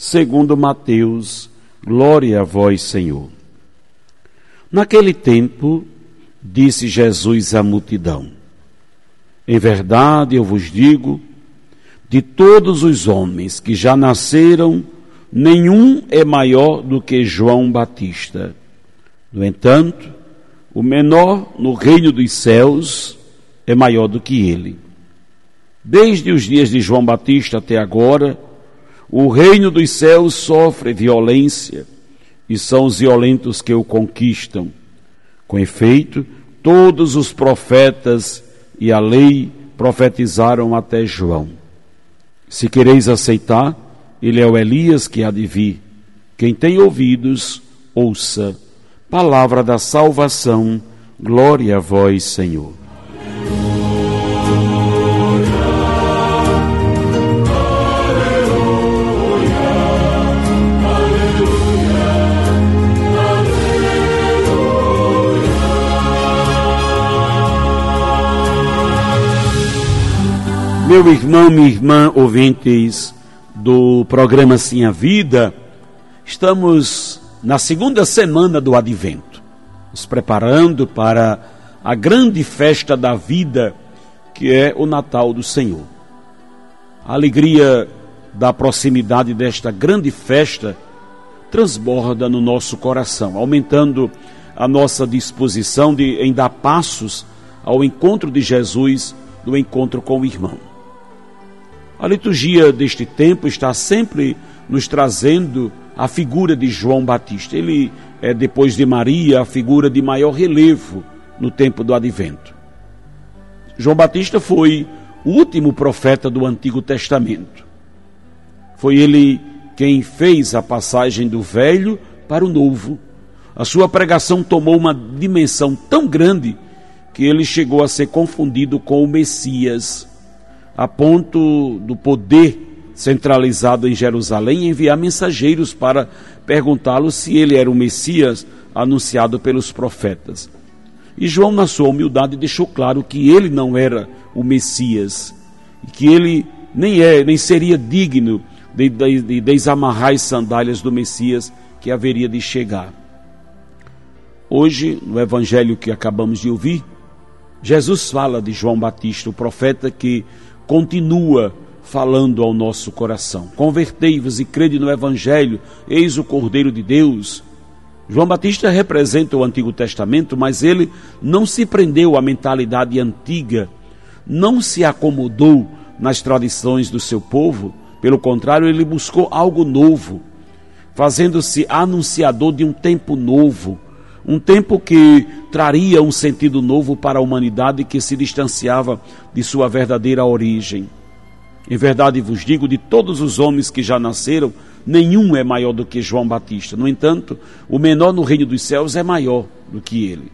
segundo Mateus. Glória a vós, Senhor. Naquele tempo, disse Jesus à multidão: Em verdade eu vos digo, de todos os homens que já nasceram, nenhum é maior do que João Batista. No entanto, o menor no reino dos céus é maior do que ele. Desde os dias de João Batista até agora, o reino dos céus sofre violência e são os violentos que o conquistam. Com efeito, todos os profetas e a lei profetizaram até João. Se quereis aceitar, ele é o Elias que há de vir. Quem tem ouvidos, ouça. Palavra da salvação, glória a vós, Senhor. Meu irmão, minha irmã, ouvintes do programa Sim a Vida, estamos na segunda semana do advento, nos preparando para a grande festa da vida, que é o Natal do Senhor. A alegria da proximidade desta grande festa transborda no nosso coração, aumentando a nossa disposição de, em dar passos ao encontro de Jesus, do encontro com o irmão. A liturgia deste tempo está sempre nos trazendo a figura de João Batista. Ele é, depois de Maria, a figura de maior relevo no tempo do advento. João Batista foi o último profeta do Antigo Testamento. Foi ele quem fez a passagem do velho para o novo. A sua pregação tomou uma dimensão tão grande que ele chegou a ser confundido com o Messias, a ponto do poder centralizado em Jerusalém, enviar mensageiros para perguntá-lo se ele era o Messias anunciado pelos profetas. E João, na sua humildade, deixou claro que ele não era o Messias, e que ele nem é, nem seria digno de, de, de desamarrar as sandálias do Messias que haveria de chegar. Hoje, no evangelho que acabamos de ouvir, Jesus fala de João Batista, o profeta que continua falando ao nosso coração. Convertei-vos e crede no Evangelho, eis o Cordeiro de Deus. João Batista representa o Antigo Testamento, mas ele não se prendeu à mentalidade antiga, não se acomodou nas tradições do seu povo, pelo contrário, ele buscou algo novo, fazendo-se anunciador de um tempo novo, um tempo que traria um sentido novo para a humanidade que se distanciava de sua verdadeira origem. Em verdade vos digo: de todos os homens que já nasceram, nenhum é maior do que João Batista. No entanto, o menor no reino dos céus é maior do que ele.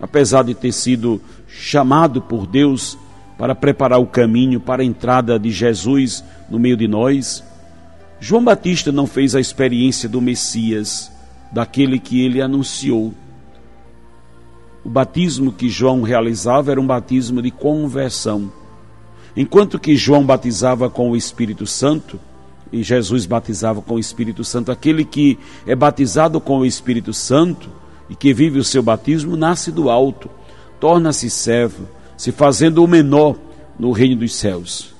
Apesar de ter sido chamado por Deus para preparar o caminho para a entrada de Jesus no meio de nós, João Batista não fez a experiência do Messias, daquele que ele anunciou. O batismo que João realizava era um batismo de conversão Enquanto que João batizava com o Espírito Santo, e Jesus batizava com o Espírito Santo, aquele que é batizado com o Espírito Santo e que vive o seu batismo, nasce do alto, torna-se servo, se fazendo o menor no reino dos céus,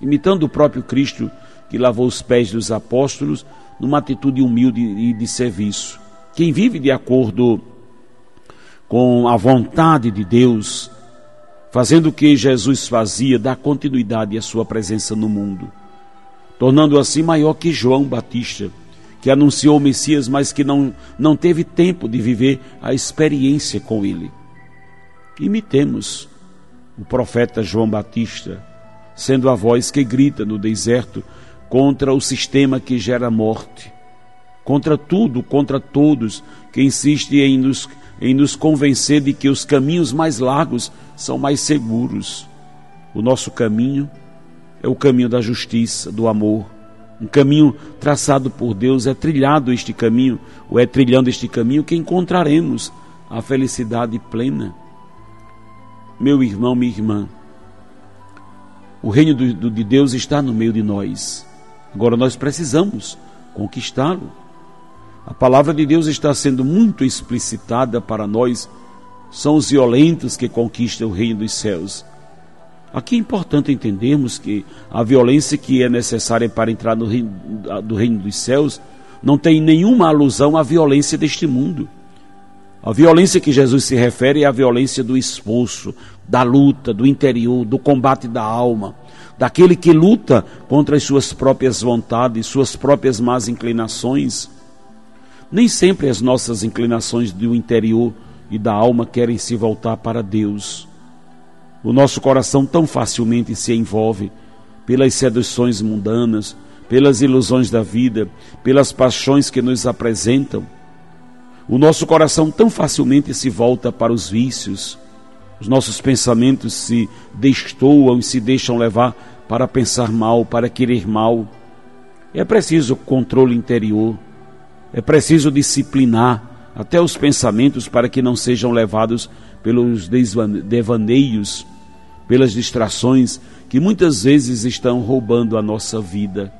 imitando o próprio Cristo que lavou os pés dos apóstolos numa atitude humilde e de serviço. Quem vive de acordo com a vontade de Deus, fazendo o que Jesus fazia, dá continuidade à sua presença no mundo, tornando assim maior que João Batista, que anunciou o Messias, mas que não, não teve tempo de viver a experiência com ele. Imitemos o profeta João Batista, sendo a voz que grita no deserto contra o sistema que gera morte, contra tudo, contra todos que insiste em nos, em nos convencer de que os caminhos mais largos são mais seguros. O nosso caminho é o caminho da justiça, do amor. Um caminho traçado por Deus, é trilhado este caminho, ou é trilhando este caminho que encontraremos a felicidade plena. Meu irmão, minha irmã, o reino de Deus está no meio de nós. Agora nós precisamos conquistá-lo. A palavra de Deus está sendo muito explicitada para nós. São os violentos que conquistam o reino dos céus. Aqui é importante entendermos que a violência que é necessária para entrar no reino, do reino dos céus não tem nenhuma alusão à violência deste mundo. A violência que Jesus se refere é a violência do esforço, da luta, do interior, do combate da alma, daquele que luta contra as suas próprias vontades, suas próprias más inclinações. Nem sempre as nossas inclinações do interior e da alma querem se voltar para Deus. O nosso coração tão facilmente se envolve pelas seduções mundanas, pelas ilusões da vida, pelas paixões que nos apresentam o nosso coração tão facilmente se volta para os vícios, os nossos pensamentos se destoam e se deixam levar para pensar mal, para querer mal. É preciso controle interior, é preciso disciplinar até os pensamentos para que não sejam levados pelos devaneios, pelas distrações que muitas vezes estão roubando a nossa vida.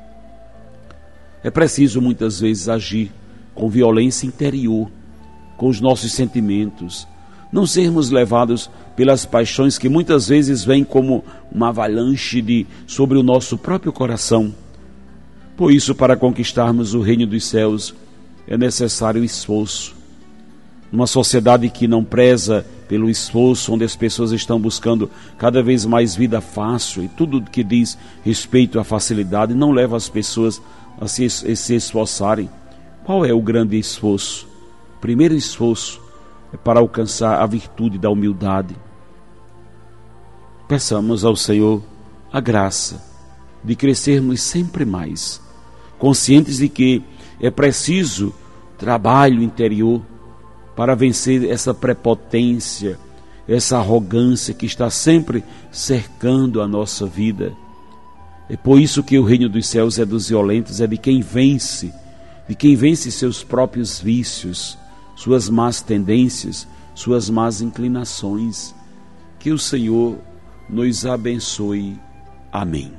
É preciso muitas vezes agir com violência interior, com os nossos sentimentos, não sermos levados pelas paixões que muitas vezes vêm como uma avalanche de sobre o nosso próprio coração. Por isso, para conquistarmos o reino dos céus, é necessário esforço. Numa sociedade que não preza pelo esforço, onde as pessoas estão buscando cada vez mais vida fácil e tudo que diz respeito à facilidade não leva as pessoas a se, a se esforçarem. Qual é o grande esforço? Primeiro esforço para alcançar a virtude da humildade. Peçamos ao Senhor a graça de crescermos sempre mais, conscientes de que é preciso trabalho interior para vencer essa prepotência, essa arrogância que está sempre cercando a nossa vida. É por isso que o reino dos céus é dos violentos, é de quem vence de quem vence seus próprios vícios, suas más tendências, suas más inclinações. Que o Senhor nos abençoe. Amém.